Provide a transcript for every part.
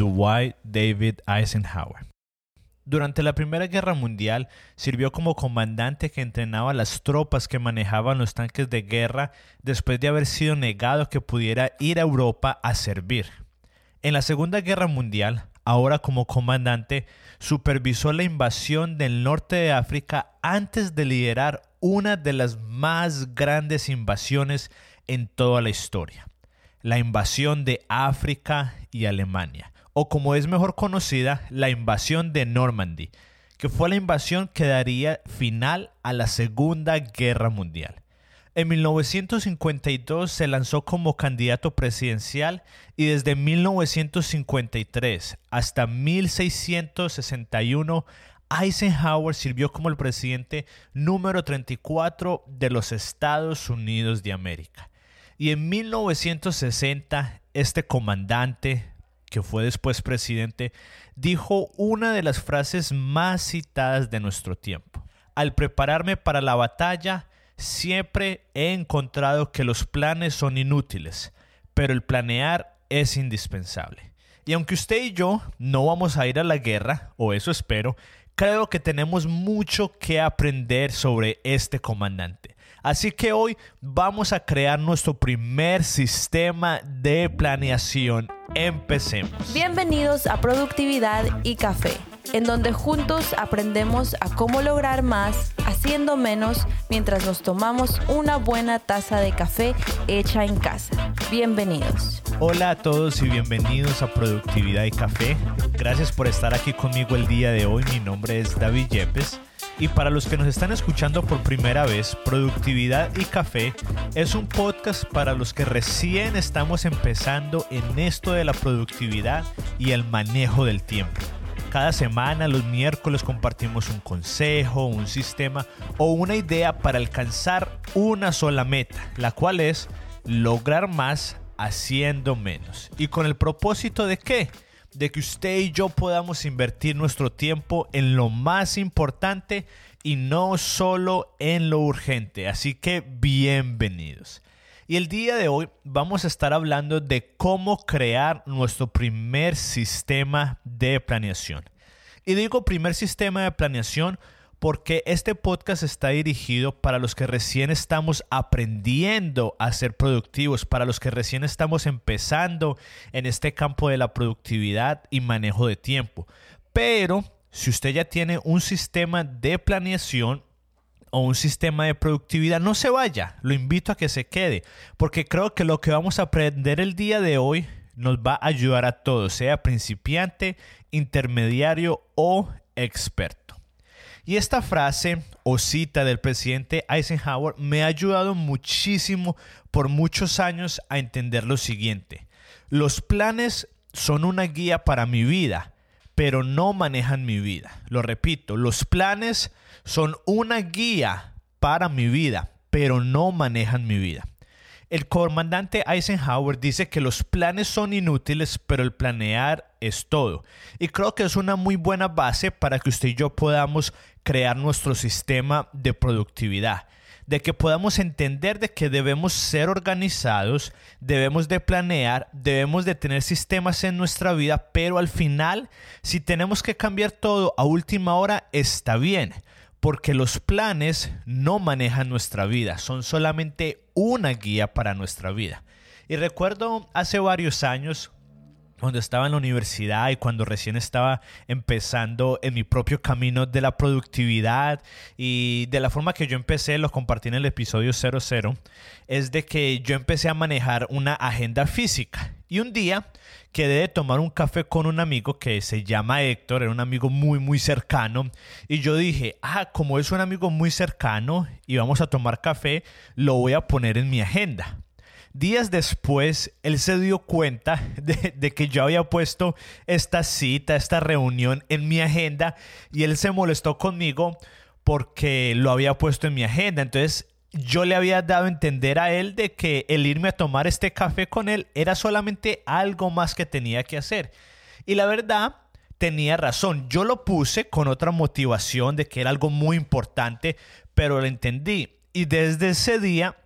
Dwight David Eisenhower. Durante la Primera Guerra Mundial sirvió como comandante que entrenaba a las tropas que manejaban los tanques de guerra después de haber sido negado que pudiera ir a Europa a servir. En la Segunda Guerra Mundial, ahora como comandante, supervisó la invasión del norte de África antes de liderar una de las más grandes invasiones en toda la historia, la invasión de África y Alemania o como es mejor conocida, la invasión de Normandy, que fue la invasión que daría final a la Segunda Guerra Mundial. En 1952 se lanzó como candidato presidencial y desde 1953 hasta 1661 Eisenhower sirvió como el presidente número 34 de los Estados Unidos de América. Y en 1960 este comandante, que fue después presidente, dijo una de las frases más citadas de nuestro tiempo. Al prepararme para la batalla, siempre he encontrado que los planes son inútiles, pero el planear es indispensable. Y aunque usted y yo no vamos a ir a la guerra, o eso espero, creo que tenemos mucho que aprender sobre este comandante. Así que hoy vamos a crear nuestro primer sistema de planeación. Empecemos. Bienvenidos a Productividad y Café, en donde juntos aprendemos a cómo lograr más haciendo menos mientras nos tomamos una buena taza de café hecha en casa. Bienvenidos. Hola a todos y bienvenidos a Productividad y Café. Gracias por estar aquí conmigo el día de hoy. Mi nombre es David Yepes. Y para los que nos están escuchando por primera vez, Productividad y Café es un podcast para los que recién estamos empezando en esto de la productividad y el manejo del tiempo. Cada semana, los miércoles, compartimos un consejo, un sistema o una idea para alcanzar una sola meta, la cual es lograr más haciendo menos. ¿Y con el propósito de qué? De que usted y yo podamos invertir nuestro tiempo en lo más importante y no solo en lo urgente. Así que bienvenidos. Y el día de hoy vamos a estar hablando de cómo crear nuestro primer sistema de planeación. Y digo primer sistema de planeación porque este podcast está dirigido para los que recién estamos aprendiendo a ser productivos, para los que recién estamos empezando en este campo de la productividad y manejo de tiempo. Pero si usted ya tiene un sistema de planeación, o un sistema de productividad, no se vaya, lo invito a que se quede, porque creo que lo que vamos a aprender el día de hoy nos va a ayudar a todos, sea principiante, intermediario o experto. Y esta frase o cita del presidente Eisenhower me ha ayudado muchísimo por muchos años a entender lo siguiente. Los planes son una guía para mi vida, pero no manejan mi vida. Lo repito, los planes son una guía para mi vida, pero no manejan mi vida. El comandante Eisenhower dice que los planes son inútiles, pero el planear es todo. Y creo que es una muy buena base para que usted y yo podamos crear nuestro sistema de productividad de que podamos entender de que debemos ser organizados, debemos de planear, debemos de tener sistemas en nuestra vida, pero al final, si tenemos que cambiar todo a última hora, está bien, porque los planes no manejan nuestra vida, son solamente una guía para nuestra vida. Y recuerdo hace varios años cuando estaba en la universidad y cuando recién estaba empezando en mi propio camino de la productividad y de la forma que yo empecé, lo compartí en el episodio 00, es de que yo empecé a manejar una agenda física. Y un día quedé de tomar un café con un amigo que se llama Héctor, era un amigo muy muy cercano, y yo dije, ah, como es un amigo muy cercano y vamos a tomar café, lo voy a poner en mi agenda. Días después, él se dio cuenta de, que yo había puesto esta cita, esta reunión en mi agenda y él se molestó conmigo porque lo había puesto en mi agenda. Entonces, yo le había dado a entender a él de que el irme a tomar este café con él era solamente algo más que tenía que hacer. Y la verdad, tenía razón. Yo lo puse con otra motivación de que era algo muy importante, pero lo entendí. Y desde ese día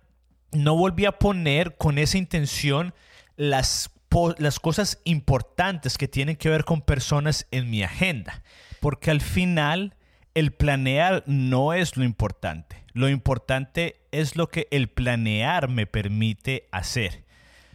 no volví a poner con esa intención las las cosas importantes que tienen que ver con personas en mi agenda. Porque al final el planear no es lo importante. Lo importante es lo que el planear me permite hacer.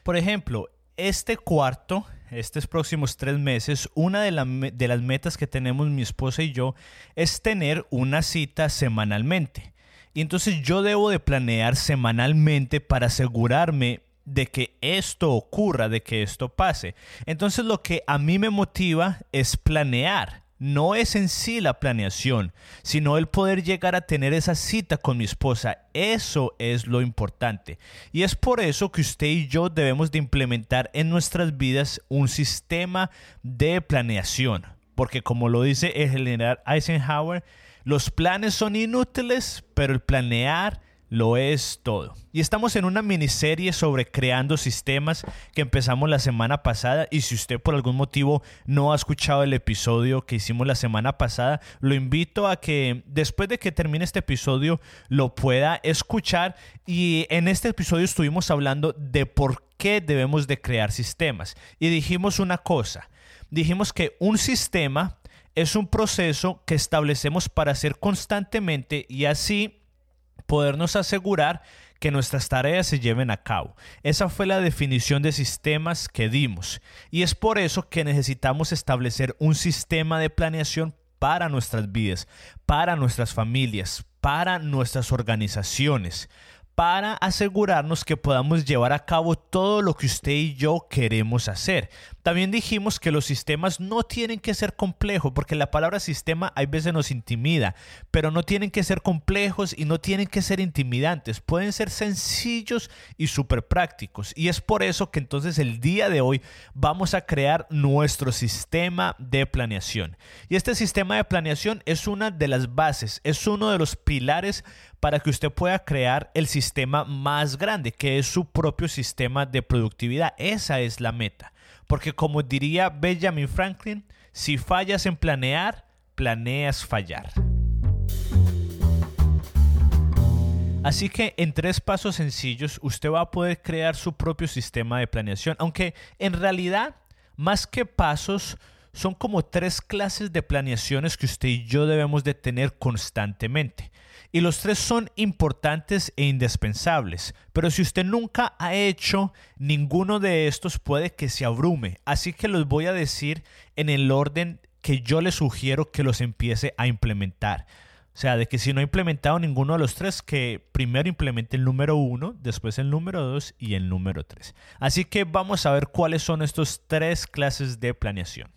Por ejemplo, este cuarto, estos próximos tres meses, una de, de, las metas que tenemos mi esposa y yo es tener una cita semanalmente. Y entonces yo debo de planear semanalmente para asegurarme de que esto ocurra, de que esto pase. Entonces lo que a mí me motiva es planear no es en sí la planeación, sino el poder llegar a tener esa cita con mi esposa. Eso es lo importante. Y es por eso que usted y yo debemos de implementar en nuestras vidas un sistema de planeación. Porque como lo dice el general Eisenhower, los planes son inútiles, pero el planear lo es todo. Y estamos en una miniserie sobre creando sistemas que empezamos la semana pasada. Y si usted por algún motivo no ha escuchado el episodio que hicimos la semana pasada, lo invito a que después de que termine este episodio lo pueda escuchar. Y en este episodio estuvimos hablando de por qué debemos de crear sistemas. Y dijimos una cosa, dijimos que un sistema es un proceso que establecemos para hacer constantemente y así podernos asegurar que nuestras tareas se lleven a cabo. Esa fue la definición de sistemas que dimos. Y es por eso que necesitamos establecer un sistema de planeación para nuestras vidas, para nuestras familias, para nuestras organizaciones, para asegurarnos que podamos llevar a cabo todo lo que usted y yo queremos hacer. También dijimos que los sistemas no tienen que ser complejos, porque la palabra sistema hay veces nos intimida, pero no tienen que ser complejos y no tienen que ser intimidantes, pueden ser sencillos y súper prácticos. Y es por eso que entonces el día de hoy vamos a crear nuestro sistema de planeación. Y este sistema de planeación es una de las bases, es uno de los pilares para que usted pueda crear el sistema más grande, que es su propio sistema de productividad. Esa es la meta. Porque como diría Benjamin Franklin, si fallas en planear, planeas fallar. Así que en tres pasos sencillos usted va a poder crear su propio sistema de planeación, aunque en realidad más que pasos son como tres clases de planeaciones que usted y yo debemos de tener constantemente. Y los tres son importantes e indispensables. Pero si usted nunca ha hecho ninguno de estos, puede que se abrume. Así que los voy a decir en el orden que yo le sugiero que los empiece a implementar. O sea, de que si no ha implementado ninguno de los tres, que primero implemente el número uno, después el número dos y el número tres. Así que vamos a ver cuáles son estos tres clases de planeación.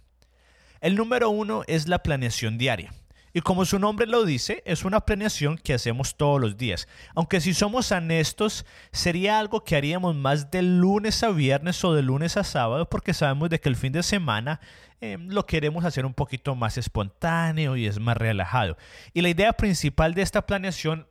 El número uno es la planeación diaria. Y como su nombre lo dice, es una planeación que hacemos todos los días. Aunque si somos honestos, sería algo que haríamos más de lunes a viernes o de lunes a sábado, porque sabemos de que el fin de semana em, lo queremos hacer un poquito más espontáneo y es más relajado. Y la idea principal de esta planeación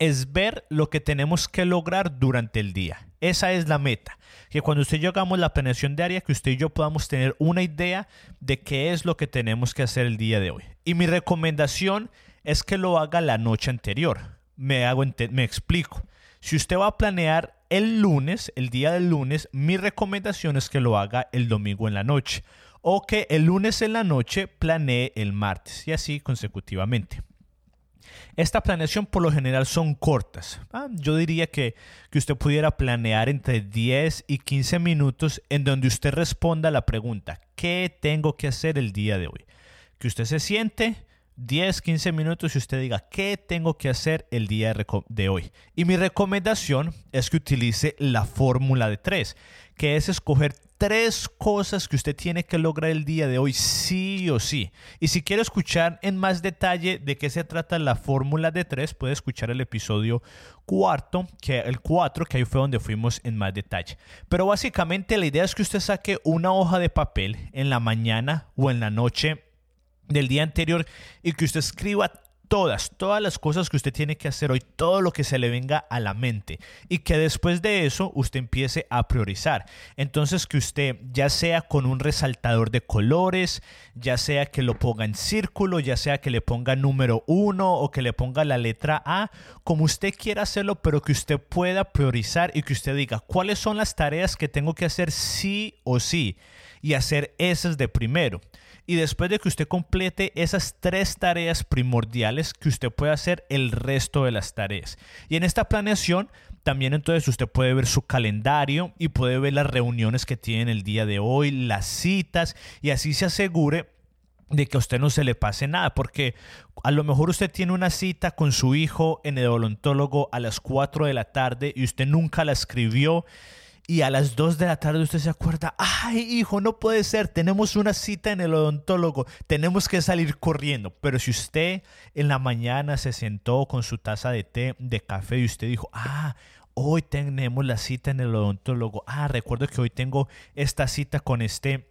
es ver lo que tenemos que lograr durante el día. Esa es la meta. Que cuando usted y yo hagamos la planeación diaria, que usted y yo podamos tener una idea de qué es lo que tenemos que hacer el día de hoy. Y mi recomendación es que lo haga la noche anterior. Me, hago me explico. Si usted va a planear el lunes, el día del lunes, mi recomendación es que lo haga el domingo en la noche. O que el lunes en la noche planee el martes. Y así consecutivamente. Esta planeación por lo general son cortas. Ah, yo diría que, que usted pudiera planear entre 10 y 15 minutos en donde usted responda a la pregunta, ¿qué tengo que hacer el día de hoy? Que usted se siente 10, 15 minutos y usted diga, ¿qué tengo que hacer el día de hoy? Y mi recomendación es que utilice la fórmula de 3, que es escoger tres cosas que usted tiene que lograr el día de hoy, sí o sí. Y si quiere escuchar en más detalle de qué se trata la fórmula de tres, puede escuchar el episodio cuarto, que el 4, que ahí fue donde fuimos en más detalle. Pero básicamente la idea es que usted saque una hoja de papel en la mañana o en la noche del día anterior y que usted escriba todas, todas las cosas que usted tiene que hacer hoy, todo lo que se le venga a la mente y que después de eso usted empiece a priorizar. Entonces que usted ya sea con un resaltador de colores, ya sea que lo ponga en círculo, ya sea que le ponga número uno o que le ponga la letra A, como usted quiera hacerlo, pero que usted pueda priorizar y que usted diga cuáles son las tareas que tengo que hacer sí o sí y hacer esas de primero y después de que usted complete esas tres tareas primordiales, que usted pueda hacer el resto de las tareas. Y en esta planeación también entonces usted puede ver su calendario y puede ver las reuniones que tiene el día de hoy, las citas y así se asegure de que a usted no se le pase nada, porque a lo mejor usted tiene una cita con su hijo en el odontólogo a las 4 de la tarde y usted nunca la escribió y a las 2 de la tarde usted se acuerda, ay hijo, no puede ser, tenemos una cita en el odontólogo, tenemos que salir corriendo. Pero si usted en la mañana se sentó con su taza de té, de café y usted dijo, ah, hoy tenemos la cita en el odontólogo, ah, recuerdo que hoy tengo esta cita con este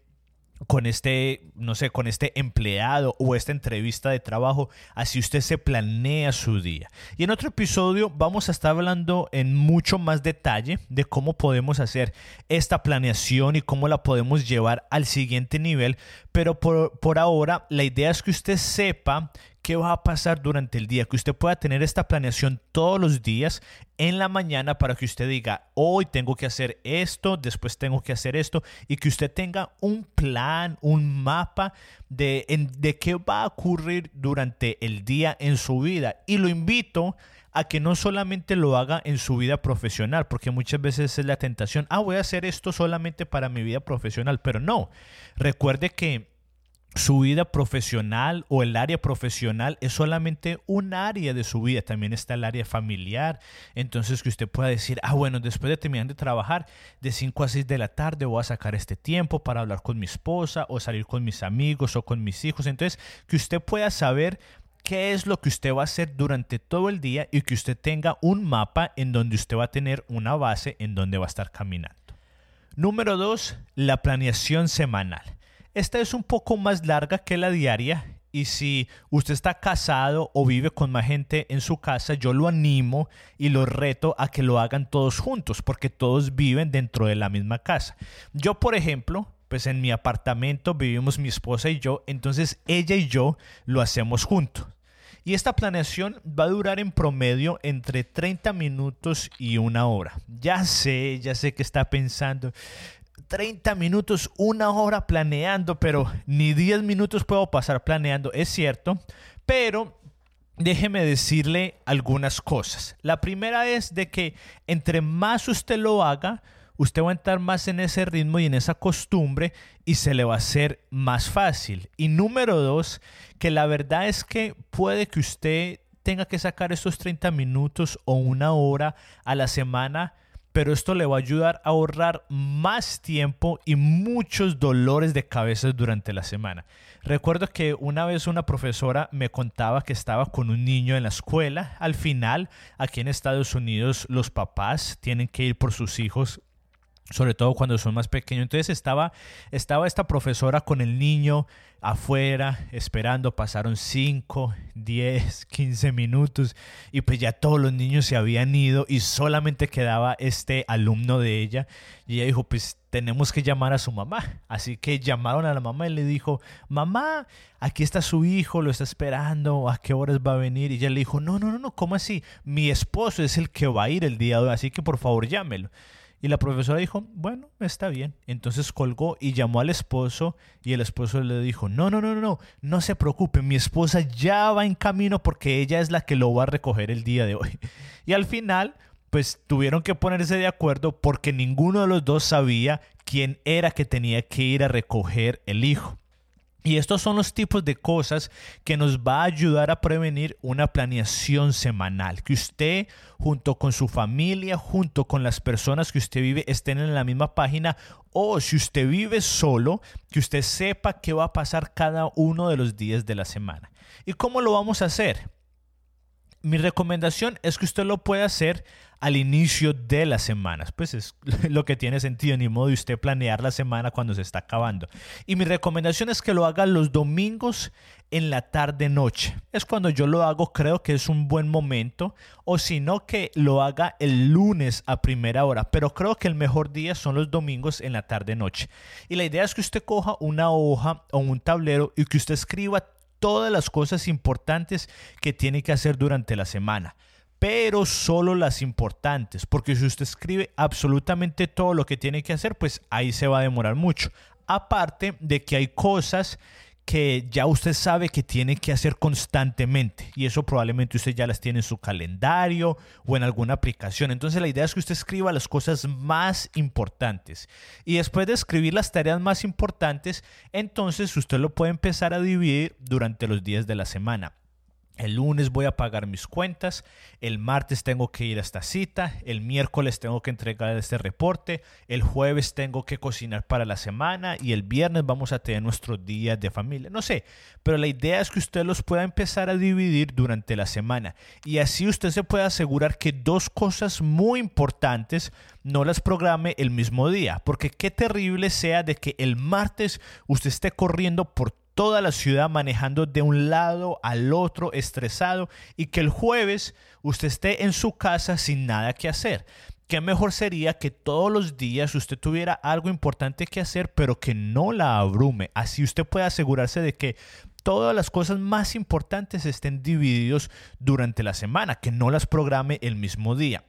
con este, no sé, con este empleado o esta entrevista de trabajo, así usted se planea su día. Y en otro episodio vamos a estar hablando en mucho más detalle de cómo podemos hacer esta planeación y cómo la podemos llevar al siguiente nivel, pero por, por ahora la idea es que usted sepa qué va a pasar durante el día, que usted pueda tener esta planeación todos los días en la mañana para que usted diga, hoy tengo que hacer esto, después tengo que hacer esto, y que usted tenga un plan, un mapa de, de qué va a ocurrir durante el día en su vida. Y lo invito a que no solamente lo haga en su vida profesional, porque muchas veces es la tentación, ah, voy a hacer esto solamente para mi vida profesional, pero no, recuerde que su vida profesional o el área profesional es solamente un área de su vida, también está el área familiar, entonces que usted pueda decir, ah bueno, después de terminar de trabajar de 5 a 6 de la tarde voy a sacar este tiempo para hablar con mi esposa o salir con mis amigos o con mis hijos, entonces que usted pueda saber qué es lo que usted va a hacer durante todo el día y que usted tenga un mapa en donde usted va a tener una base en donde va a estar caminando. Número 2, la planeación semanal. Esta es un poco más larga que la diaria y si usted está casado o vive con más gente en su casa, yo lo animo y lo reto a que lo hagan todos juntos, porque todos viven dentro de la misma casa. Yo, por ejemplo, pues en mi apartamento vivimos mi esposa y yo, entonces ella y yo lo hacemos juntos. Y esta planeación va a durar en promedio entre 30 minutos y una hora. Ya sé, ya sé que está pensando, 30 minutos, una hora planeando, pero ni 10 minutos puedo pasar planeando, es cierto, pero déjeme decirle algunas cosas. La primera es de que entre más usted lo haga, usted va a entrar más en ese ritmo y en esa costumbre y se le va a hacer más fácil. Y número dos, que la verdad es que puede que usted tenga que sacar esos 30 minutos o una hora a la semana pero esto le va a ayudar a ahorrar más tiempo y muchos dolores de cabeza durante la semana. Recuerdo que una vez una profesora me contaba que estaba con un niño en la escuela. Al final, aquí en Estados Unidos, los papás tienen que ir por sus hijos sobre todo cuando son más pequeños. Entonces estaba, estaba esta profesora con el niño afuera esperando, pasaron 5, 10, 15 minutos y pues ya todos los niños se habían ido y solamente quedaba este alumno de ella y ella dijo pues tenemos que llamar a su mamá. Así que llamaron a la mamá y le dijo, mamá, aquí está su hijo, lo está esperando, ¿a qué horas va a venir? Y ella le dijo, no, no, no, no, ¿cómo así? Mi esposo es el que va a ir el día de hoy, así que por favor llámelo. Y la profesora dijo, bueno, está bien. Entonces colgó y llamó al esposo y el esposo le dijo, no, no, no, no, no, no se preocupe, mi esposa ya va en camino porque ella es la que lo va a recoger el día de hoy. Y al final, pues tuvieron que ponerse de acuerdo porque ninguno de los dos sabía quién era que tenía que ir a recoger el hijo. Y estos son los tipos de cosas que nos va a ayudar a prevenir una planeación semanal. Que usted junto con su familia, junto con las personas que usted vive, estén en la misma página. O si usted vive solo, que usted sepa qué va a pasar cada uno de los días de la semana. ¿Y cómo lo vamos a hacer? mi recomendación es que usted lo pueda hacer al inicio de las semanas. Pues es lo que tiene sentido, ni modo de usted planear la semana cuando se está acabando. Y mi recomendación es que lo haga los domingos en la tarde-noche. Es cuando yo lo hago, creo que es un buen momento. O si no, que lo haga el lunes a primera hora. Pero creo que el mejor día son los domingos en la tarde-noche. Y la idea es que usted coja una hoja o un tablero y que usted escriba todas las cosas importantes que tiene que hacer durante la semana pero solo las importantes, porque si usted escribe absolutamente todo lo que tiene que hacer, pues ahí se va a demorar mucho. Aparte de que hay cosas que ya usted sabe que tiene que hacer constantemente y eso probablemente usted ya las tiene en su calendario o en alguna aplicación. Entonces la idea es que usted escriba las cosas más importantes y después de escribir las tareas más importantes, entonces usted lo puede empezar a dividir durante los días de la semana. El lunes voy a pagar mis cuentas, el martes tengo que ir a esta cita, el miércoles tengo que entregar este reporte, el jueves tengo que cocinar para la semana y el viernes vamos a tener nuestros días de familia. No sé, pero la idea es que usted los pueda empezar a dividir durante la semana y así usted se puede asegurar que dos cosas muy importantes no las programe el mismo día, porque qué terrible sea de que el martes usted esté corriendo por toda la ciudad manejando de un lado al otro estresado y que el jueves usted esté en su casa sin nada que hacer. ¿Qué mejor sería que todos los días usted tuviera algo importante que hacer, pero que no la abrume? Así usted puede asegurarse de que todas las cosas más importantes estén divididos durante la semana, que no las programe el mismo día.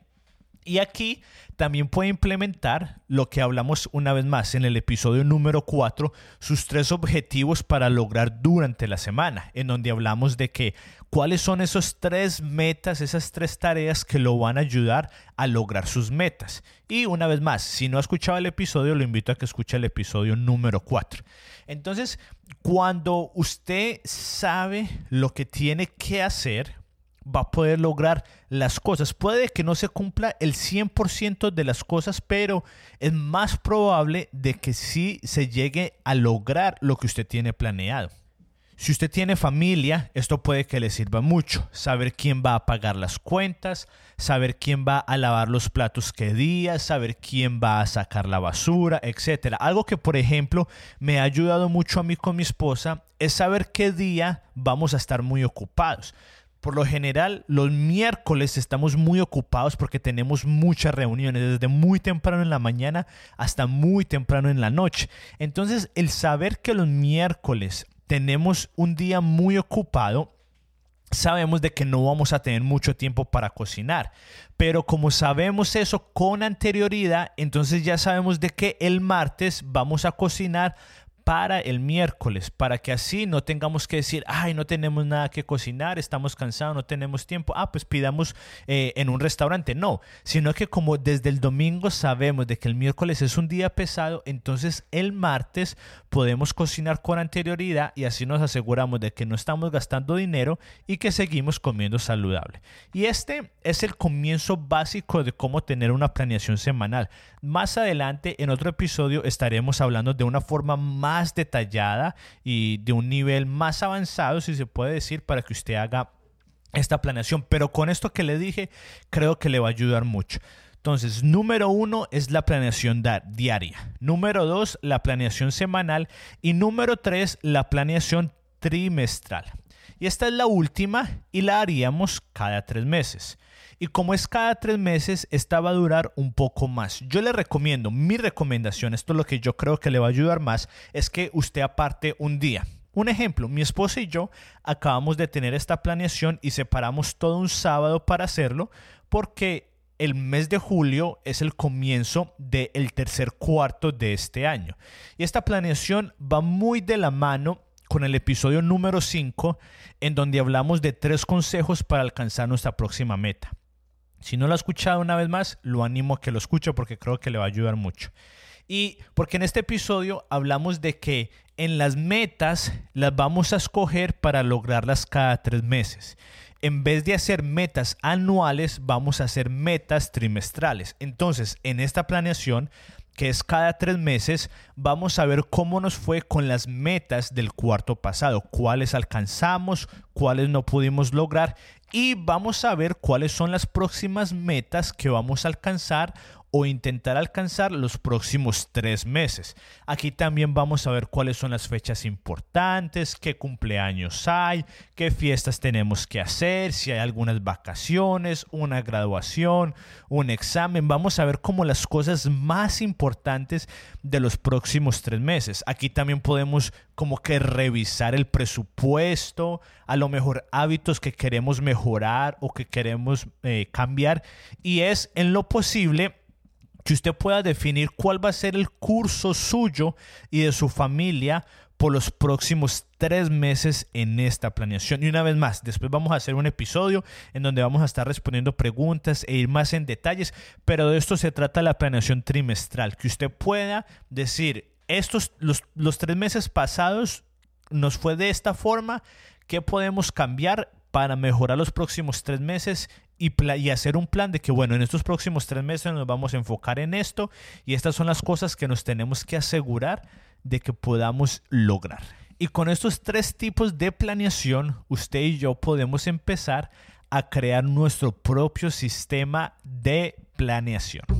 Y aquí también puede implementar lo que hablamos una vez más en el episodio número 4, sus tres objetivos para lograr durante la semana, en donde hablamos de que cuáles son esos tres metas, esas tres tareas que lo van a ayudar a lograr sus metas. Y una vez más, si no ha escuchado el episodio, lo invito a que escuche el episodio número 4. Entonces, cuando usted sabe lo que tiene que hacer, va a poder lograr las cosas. Puede que no se cumpla el 100% de las cosas, pero es más probable de que sí se llegue a lograr lo que usted tiene planeado. Si usted tiene familia, esto puede que le sirva mucho. Saber quién va a pagar las cuentas, saber quién va a lavar los platos qué día, saber quién va a sacar la basura, etc. Algo que, por ejemplo, me ha ayudado mucho a mí con mi esposa es saber qué día vamos a estar muy ocupados. Por lo general, los miércoles estamos muy ocupados porque tenemos muchas reuniones, desde muy temprano en la mañana hasta muy temprano en la noche. Entonces, el saber que los miércoles tenemos un día muy ocupado, sabemos de que no vamos a tener mucho tiempo para cocinar. Pero como sabemos eso con anterioridad, entonces ya sabemos de que el martes vamos a cocinar para el miércoles, para que así no tengamos que decir, ay, no tenemos nada que cocinar, estamos cansados, no tenemos tiempo, ah, pues pidamos eh, en un restaurante. No, sino que como desde el domingo sabemos de que el miércoles es un día pesado, entonces el martes podemos cocinar con anterioridad y así nos aseguramos de que no estamos gastando dinero y que seguimos comiendo saludable. Y este es el comienzo básico de cómo tener una planeación semanal. Más adelante, en otro episodio, estaremos hablando de una forma más detallada y de un nivel más avanzado, si se puede decir, para que usted haga esta planeación. Pero con esto que le dije, creo que le va a ayudar mucho. Entonces, número uno es la planeación diaria. Número dos, la planeación semanal. Y número tres, la planeación trimestral. Y esta es la última y la haríamos cada tres meses. Y como es cada tres meses, esta va a durar un poco más. Yo le recomiendo, mi recomendación, esto es lo que yo creo que le va a ayudar más, es que usted aparte un día. Un ejemplo, mi esposa y yo acabamos de tener esta planeación y separamos todo un sábado para hacerlo porque el mes de julio es el comienzo del tercer cuarto de este año. Y esta planeación va muy de la mano con el episodio número 5, en donde hablamos de tres consejos para alcanzar nuestra próxima meta. Si no lo ha escuchado una vez más, lo animo a que lo escuche porque creo que le va a ayudar mucho. Y porque en este episodio hablamos de que en las metas las vamos a escoger para lograrlas cada tres meses. En vez de hacer metas anuales, vamos a hacer metas trimestrales. Entonces, en esta planeación que es cada tres meses, vamos a ver cómo nos fue con las metas del cuarto pasado, cuáles alcanzamos, cuáles no pudimos lograr y vamos a ver cuáles son las próximas metas que vamos a alcanzar o intentar alcanzar los próximos tres meses. Aquí también vamos a ver cuáles son las fechas importantes, qué cumpleaños hay, qué fiestas tenemos que hacer, si hay algunas vacaciones, una graduación, un examen. Vamos a ver como las cosas más importantes de los próximos tres meses. Aquí también podemos como que revisar el presupuesto, a lo mejor hábitos que queremos mejorar o que queremos eh, cambiar. Y es en lo posible que usted pueda definir cuál va a ser el curso suyo y de su familia por los próximos tres meses en esta planeación. Y una vez más, después vamos a hacer un episodio en donde vamos a estar respondiendo preguntas e ir más en detalles, pero de esto se trata la planeación trimestral, que usted pueda decir, estos, los, los tres meses pasados nos fue de esta forma, ¿qué podemos cambiar para mejorar los próximos tres meses y, hacer un plan de que, bueno, en estos próximos tres meses nos vamos a enfocar en esto y estas son las cosas que nos tenemos que asegurar de que podamos lograr. Y con estos tres tipos de planeación, usted y yo podemos empezar a crear nuestro propio sistema de planeación.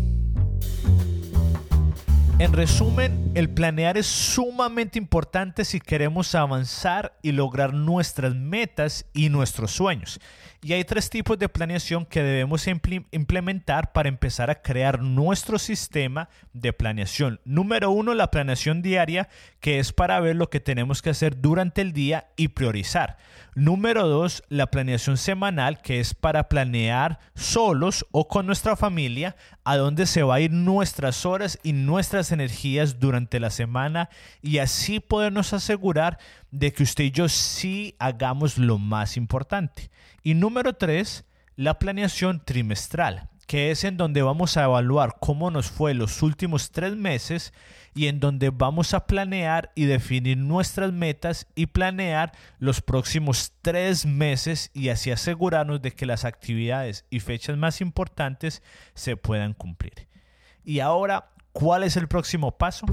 En resumen, el planear es sumamente importante si queremos avanzar y lograr nuestras metas y nuestros sueños. Y hay tres tipos de planeación que debemos implementar para empezar a crear nuestro sistema de planeación. Número uno, la planeación diaria, que es para ver lo que tenemos que hacer durante el día y priorizar. Número dos, la planeación semanal, que es para planear solos o con nuestra familia a dónde se va a ir nuestras horas y nuestras energías durante la semana y así podernos asegurar de que usted y yo sí hagamos lo más importante. Y número tres, la planeación trimestral, que es en donde vamos a evaluar cómo nos fue los últimos tres meses y en donde vamos a planear y definir nuestras metas y planear los próximos tres meses y así asegurarnos de que las actividades y fechas más importantes se puedan cumplir. Y ahora, ¿cuál es el próximo paso?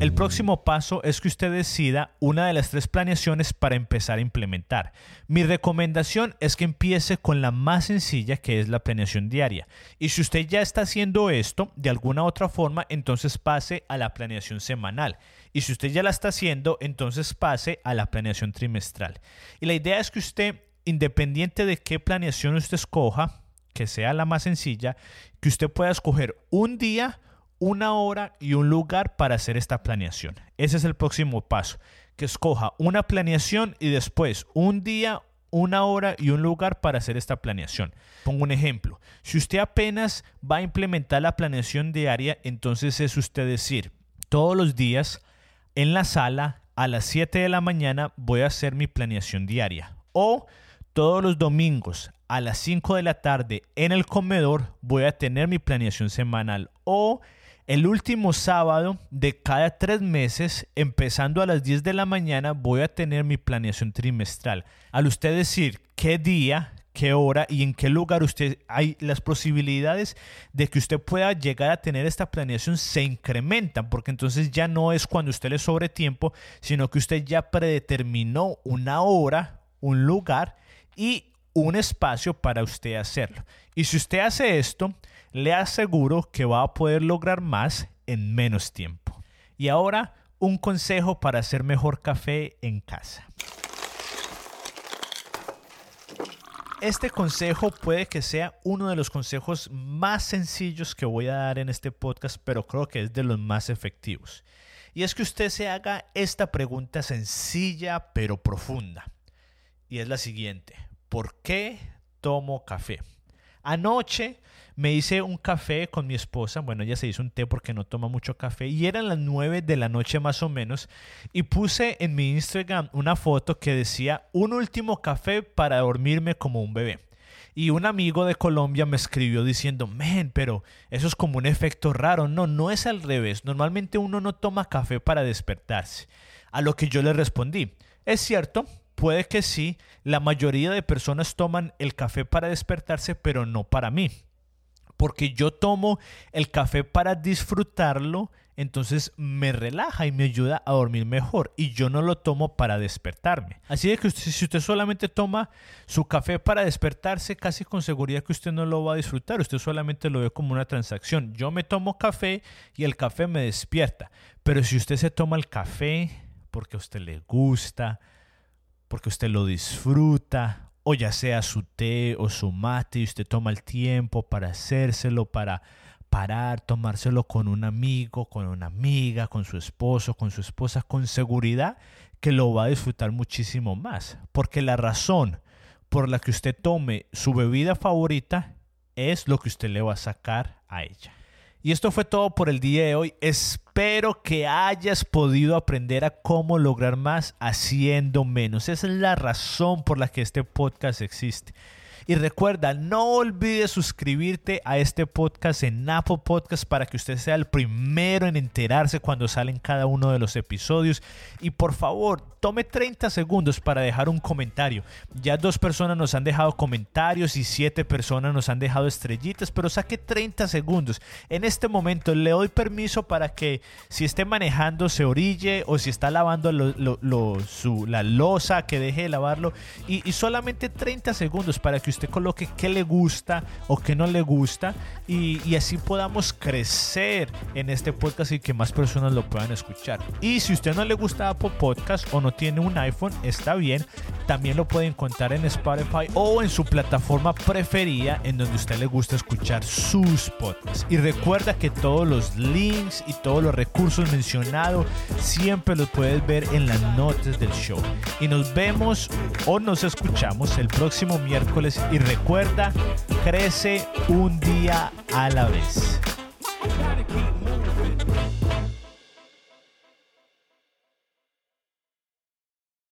El próximo paso es que usted decida una de las tres planeaciones para empezar a implementar. Mi recomendación es que empiece con la más sencilla que es la planeación diaria. Y si usted ya está haciendo esto de alguna otra forma, entonces pase a la planeación semanal. Y si usted ya la está haciendo, entonces pase a la planeación trimestral. Y la idea es que usted, independiente de qué planeación usted escoja, que sea la más sencilla, que usted pueda escoger un día, una hora y un lugar para hacer esta planeación. Ese es el próximo paso, que escoja una planeación y después un día, una hora y un lugar para hacer esta planeación. Pongo un ejemplo. Si usted apenas va a implementar la planeación diaria, entonces es usted decir, todos los días en la sala a las 7 de la mañana voy a hacer mi planeación diaria. O todos los domingos a las 5 de la tarde en el comedor voy a tener mi planeación semanal. O el último sábado de cada tres meses, empezando a las 10 de la mañana, voy a tener mi planeación trimestral. Al usted decir qué día, qué hora y en qué lugar usted hay las posibilidades de que usted pueda llegar a tener esta planeación se incrementan porque entonces ya no es cuando usted le sobre tiempo sino que usted ya predeterminó una hora un lugar y un espacio para usted hacerlo y si usted hace esto le aseguro que va a poder lograr más en menos tiempo. Y ahora, un consejo para hacer mejor café en casa. Este consejo puede que sea uno de los consejos más sencillos que voy a dar en este podcast, pero creo que es de los más efectivos. Y es que usted se haga esta pregunta sencilla pero profunda. Y es la siguiente. ¿Por qué tomo café? Anoche me hice un café con mi esposa, bueno, ella se hizo un té porque no toma mucho café y eran las 9 de la noche más o menos y puse en mi Instagram una foto que decía un último café para dormirme como un bebé. Y un amigo de Colombia me escribió diciendo, men, pero eso es como un efecto raro. No, no es al revés. Normalmente uno no toma café para despertarse. A lo que yo le respondí, es cierto, puede que sí, la mayoría de personas toman el café para despertarse, pero no para mí porque yo tomo el café para disfrutarlo entonces me relaja y me ayuda a dormir mejor y yo no lo tomo para despertarme. Así que si usted solamente toma su café para despertarse, casi con seguridad que usted no lo va a disfrutar, usted solamente lo ve como una transacción. Yo me tomo café y el café me despierta, pero si usted se toma el café porque a usted le gusta, porque usted lo disfruta, o ya sea su té o su mate y usted toma el tiempo para hacérselo, para parar, tomárselo con un amigo, con una amiga, con su esposo, con su esposa, con seguridad que lo va a disfrutar muchísimo más. Porque la razón por la que usted tome su bebida favorita es lo que usted le va a sacar a ella. Y esto fue todo por el día de hoy. Espero que hayas podido aprender a cómo lograr más haciendo menos. Esa es la razón por la que este podcast existe. Y recuerda, no olvides suscribirte a este podcast en Apple Podcast para que usted sea el primero en enterarse cuando salen cada uno de los episodios. Y por favor, tome 30 segundos para dejar un comentario. Ya dos personas nos han dejado comentarios y siete personas nos han dejado estrellitas, pero saque 30 segundos. En este momento le doy permiso para que si esté manejando se orille o si está lavando la losa, que deje de lavarlo. Y, y solamente 30 segundos para que usted usted coloque qué le gusta o qué no le gusta y, así podamos crecer en este podcast y que más personas lo puedan escuchar. Y si usted no le gusta Apple Podcast o no tiene un iPhone, está bien. También lo puede encontrar en Spotify o en su plataforma preferida en donde usted le gusta escuchar sus podcasts. Y recuerda que todos los links y todos los recursos mencionados siempre los puedes ver en las notas del show. Y nos vemos o nos escuchamos el próximo miércoles y recuerda, crece un día a la vez.